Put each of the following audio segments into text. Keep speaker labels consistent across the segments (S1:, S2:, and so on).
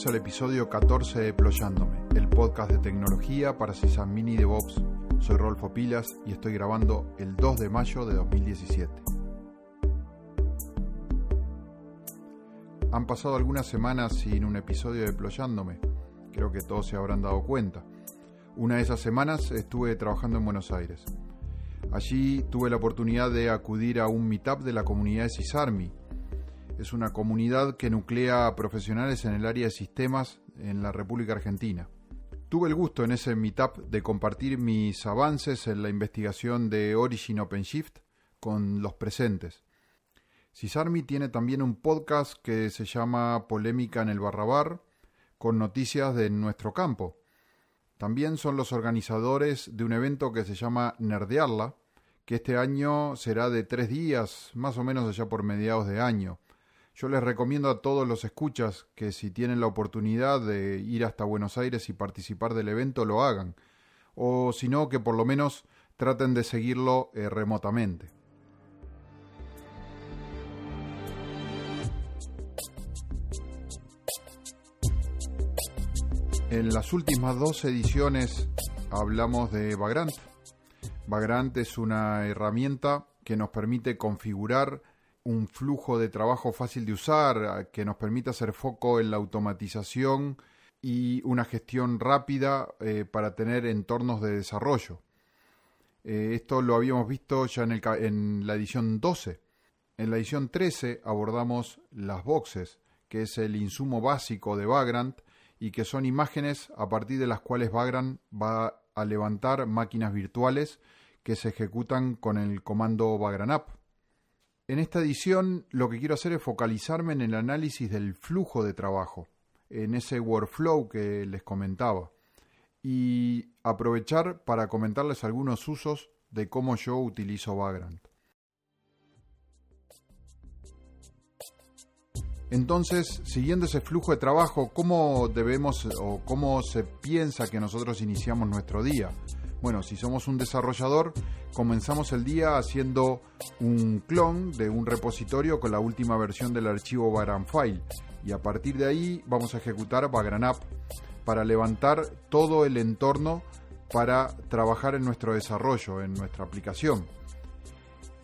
S1: Bienvenidos al episodio 14 de Ployándome, el podcast de tecnología para Sysadmin y DevOps. Soy Rolfo Pilas y estoy grabando el 2 de mayo de 2017. Han pasado algunas semanas sin un episodio de Ployándome. Creo que todos se habrán dado cuenta. Una de esas semanas estuve trabajando en Buenos Aires. Allí tuve la oportunidad de acudir a un meetup de la comunidad de CISARMI, es una comunidad que nuclea profesionales en el área de sistemas en la República Argentina. Tuve el gusto en ese meetup de compartir mis avances en la investigación de Origin OpenShift con los presentes. CISARMI tiene también un podcast que se llama Polémica en el Barrabar, con noticias de nuestro campo. También son los organizadores de un evento que se llama Nerdearla, que este año será de tres días, más o menos allá por mediados de año. Yo les recomiendo a todos los escuchas que si tienen la oportunidad de ir hasta Buenos Aires y participar del evento lo hagan, o si no, que por lo menos traten de seguirlo eh, remotamente. En las últimas dos ediciones hablamos de Vagrant. Vagrant es una herramienta que nos permite configurar un flujo de trabajo fácil de usar, que nos permita hacer foco en la automatización y una gestión rápida eh, para tener entornos de desarrollo. Eh, esto lo habíamos visto ya en, en la edición 12. En la edición 13 abordamos las boxes, que es el insumo básico de Vagrant y que son imágenes a partir de las cuales Vagrant va a levantar máquinas virtuales que se ejecutan con el comando Vagrant en esta edición lo que quiero hacer es focalizarme en el análisis del flujo de trabajo, en ese workflow que les comentaba, y aprovechar para comentarles algunos usos de cómo yo utilizo Vagrant. Entonces, siguiendo ese flujo de trabajo, ¿cómo debemos o cómo se piensa que nosotros iniciamos nuestro día? Bueno, si somos un desarrollador, comenzamos el día haciendo un clon de un repositorio con la última versión del archivo Vagrant File y a partir de ahí vamos a ejecutar Vagrant App para levantar todo el entorno para trabajar en nuestro desarrollo, en nuestra aplicación.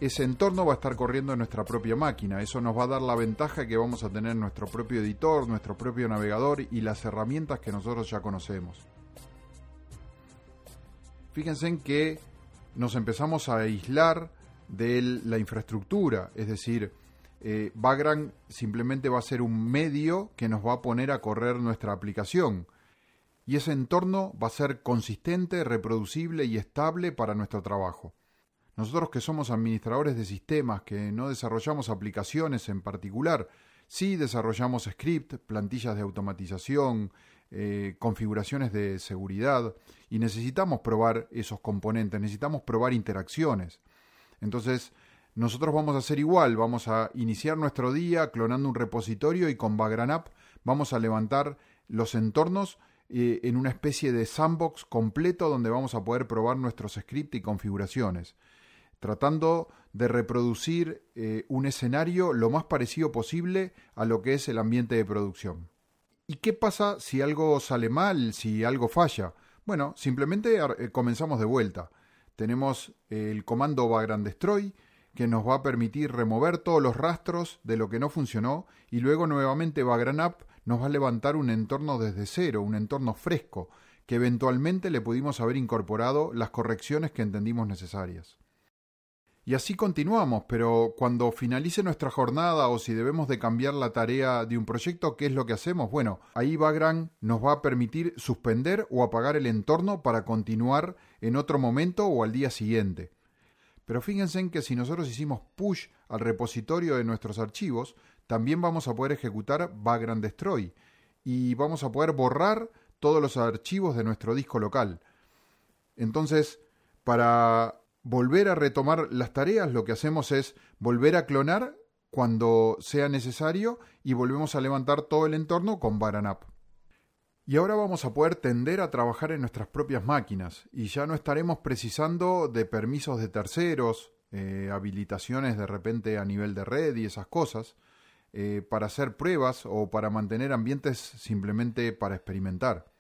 S1: Ese entorno va a estar corriendo en nuestra propia máquina. Eso nos va a dar la ventaja que vamos a tener nuestro propio editor, nuestro propio navegador y las herramientas que nosotros ya conocemos fíjense en que nos empezamos a aislar de la infraestructura, es decir, eh, simplemente va a ser un medio que nos va a poner a correr nuestra aplicación. Y ese entorno va a ser consistente, reproducible y estable para nuestro trabajo. Nosotros que somos administradores de sistemas, que no desarrollamos aplicaciones en particular, sí desarrollamos script, plantillas de automatización, eh, configuraciones de seguridad y necesitamos probar esos componentes, necesitamos probar interacciones. Entonces, nosotros vamos a hacer igual, vamos a iniciar nuestro día clonando un repositorio y con Vagrant App vamos a levantar los entornos eh, en una especie de sandbox completo donde vamos a poder probar nuestros scripts y configuraciones, tratando de reproducir eh, un escenario lo más parecido posible a lo que es el ambiente de producción. ¿Y qué pasa si algo sale mal, si algo falla? Bueno, simplemente eh, comenzamos de vuelta. Tenemos el comando vagrant destroy que nos va a permitir remover todos los rastros de lo que no funcionó y luego nuevamente vagrant up nos va a levantar un entorno desde cero, un entorno fresco, que eventualmente le pudimos haber incorporado las correcciones que entendimos necesarias. Y así continuamos, pero cuando finalice nuestra jornada o si debemos de cambiar la tarea de un proyecto, ¿qué es lo que hacemos? Bueno, ahí Vagrant nos va a permitir suspender o apagar el entorno para continuar en otro momento o al día siguiente. Pero fíjense en que si nosotros hicimos push al repositorio de nuestros archivos, también vamos a poder ejecutar Vagrant Destroy y vamos a poder borrar todos los archivos de nuestro disco local. Entonces, para volver a retomar las tareas, lo que hacemos es volver a clonar cuando sea necesario y volvemos a levantar todo el entorno con Baranap. Y ahora vamos a poder tender a trabajar en nuestras propias máquinas y ya no estaremos precisando de permisos de terceros, eh, habilitaciones de repente a nivel de red y esas cosas. eh, para hacer pruebas o para mantener ambientes simplemente para experimentar.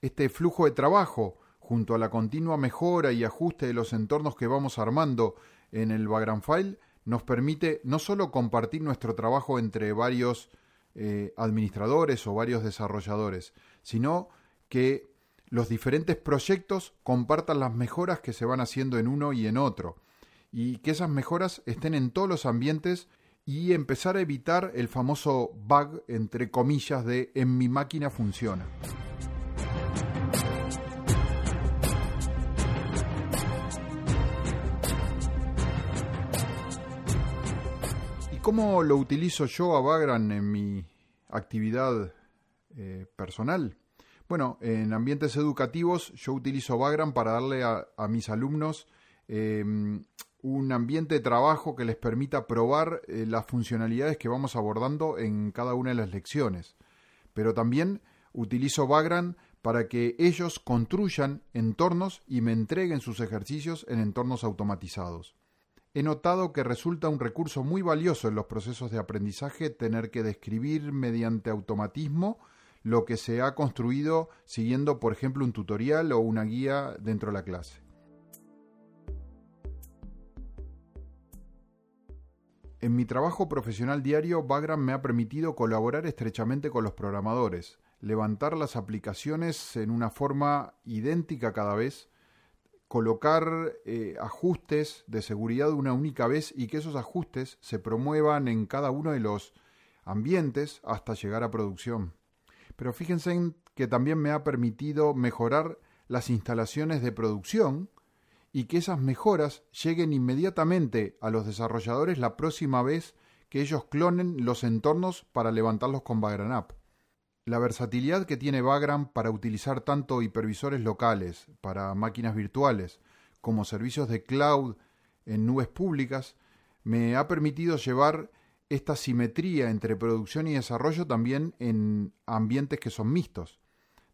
S1: Este flujo de trabajo, junto a la continua mejora y ajuste de los entornos que vamos armando en el Background File, nos permite no solo compartir nuestro trabajo entre varios eh, administradores o varios desarrolladores, sino que los diferentes proyectos compartan las mejoras que se van haciendo en uno y en otro, y que esas mejoras estén en todos los ambientes y empezar a evitar el famoso bug, entre comillas, de en mi máquina funciona. Cómo lo utilizo yo a Vagrant en mi actividad eh, personal? Bueno, en ambientes educativos yo utilizo Vagrant para darle a, mis alumnos em, un ambiente de trabajo que les permita probar eh, las funcionalidades que vamos abordando en cada una de las lecciones. Pero también utilizo Vagrant para que ellos construyan entornos y me entreguen sus ejercicios en entornos automatizados. He notado que resulta un recurso muy valioso en los procesos de aprendizaje tener que describir mediante automatismo lo que se ha construido siguiendo, por ejemplo, un tutorial o una guía dentro de la clase. En mi trabajo profesional diario, Vagrant me ha permitido colaborar estrechamente con los programadores, levantar las aplicaciones en una forma idéntica cada vez, colocar eh, ajustes de seguridad una única vez y que esos ajustes se promuevan en cada uno de los ambientes hasta llegar a producción pero fíjense en que también me ha permitido mejorar las instalaciones de producción y que esas mejoras lleguen inmediatamente a los desarrolladores la próxima vez que ellos clonen los entornos para levantarlos con App. La versatilidad que tiene Vagrant para utilizar tanto hipervisores locales, para máquinas virtuales, como servicios de cloud en nubes públicas, me ha permitido llevar esta simetría entre producción y desarrollo también en ambientes que son mixtos,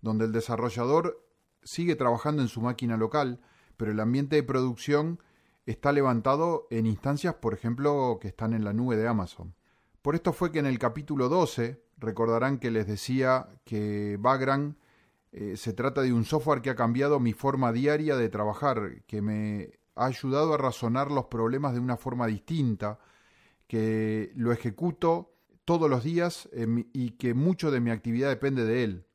S1: donde el desarrollador sigue trabajando en su máquina local, pero el ambiente de producción está levantado en instancias, por ejemplo, que están en la nube de Amazon. Por esto fue que en el capítulo 12 recordarán que les decía que Vagrant eh, se trata de un software que ha cambiado mi forma diaria de trabajar, que me ha ayudado a razonar los problemas de una forma distinta, que lo ejecuto todos los días y que mucho de mi actividad depende de él.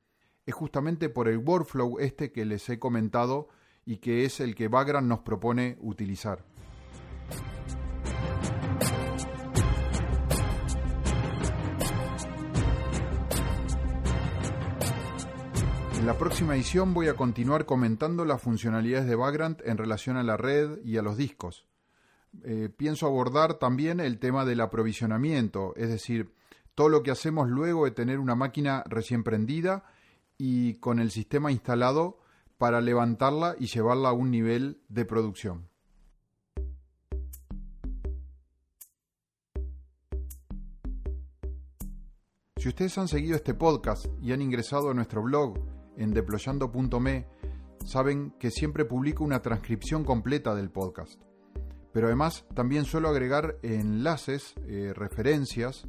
S1: Es justamente por el workflow este que les he comentado y que es el que Vagrant nos propone utilizar. En la próxima edición voy a continuar comentando las funcionalidades de Vagrant en relación a la red y a los discos. Eh, pienso abordar también el tema del aprovisionamiento, es decir, todo lo que hacemos luego de tener una máquina recién prendida y con el sistema instalado para levantarla y llevarla a un nivel de producción. Si ustedes han seguido este podcast y han ingresado a nuestro blog en deployando.me, saben que siempre publico una transcripción completa del podcast pero además también suelo agregar enlaces, eh, referencias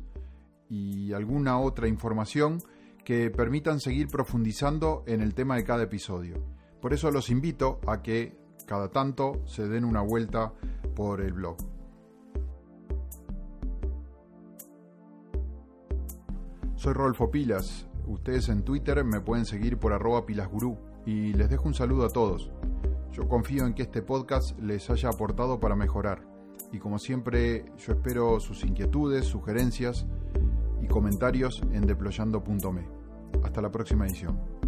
S1: y alguna otra información que permitan seguir profundizando en el tema de cada episodio. Por eso los invito a que cada tanto se den una vuelta por el blog. Soy Rolfo Pilas. Ustedes en Twitter me pueden seguir por arroba pilasgurú. Y les dejo un saludo a todos. Yo confío en que este podcast les haya aportado para mejorar. Y como siempre, yo espero sus inquietudes, sugerencias y comentarios en deployando.me. Hasta la próxima edición.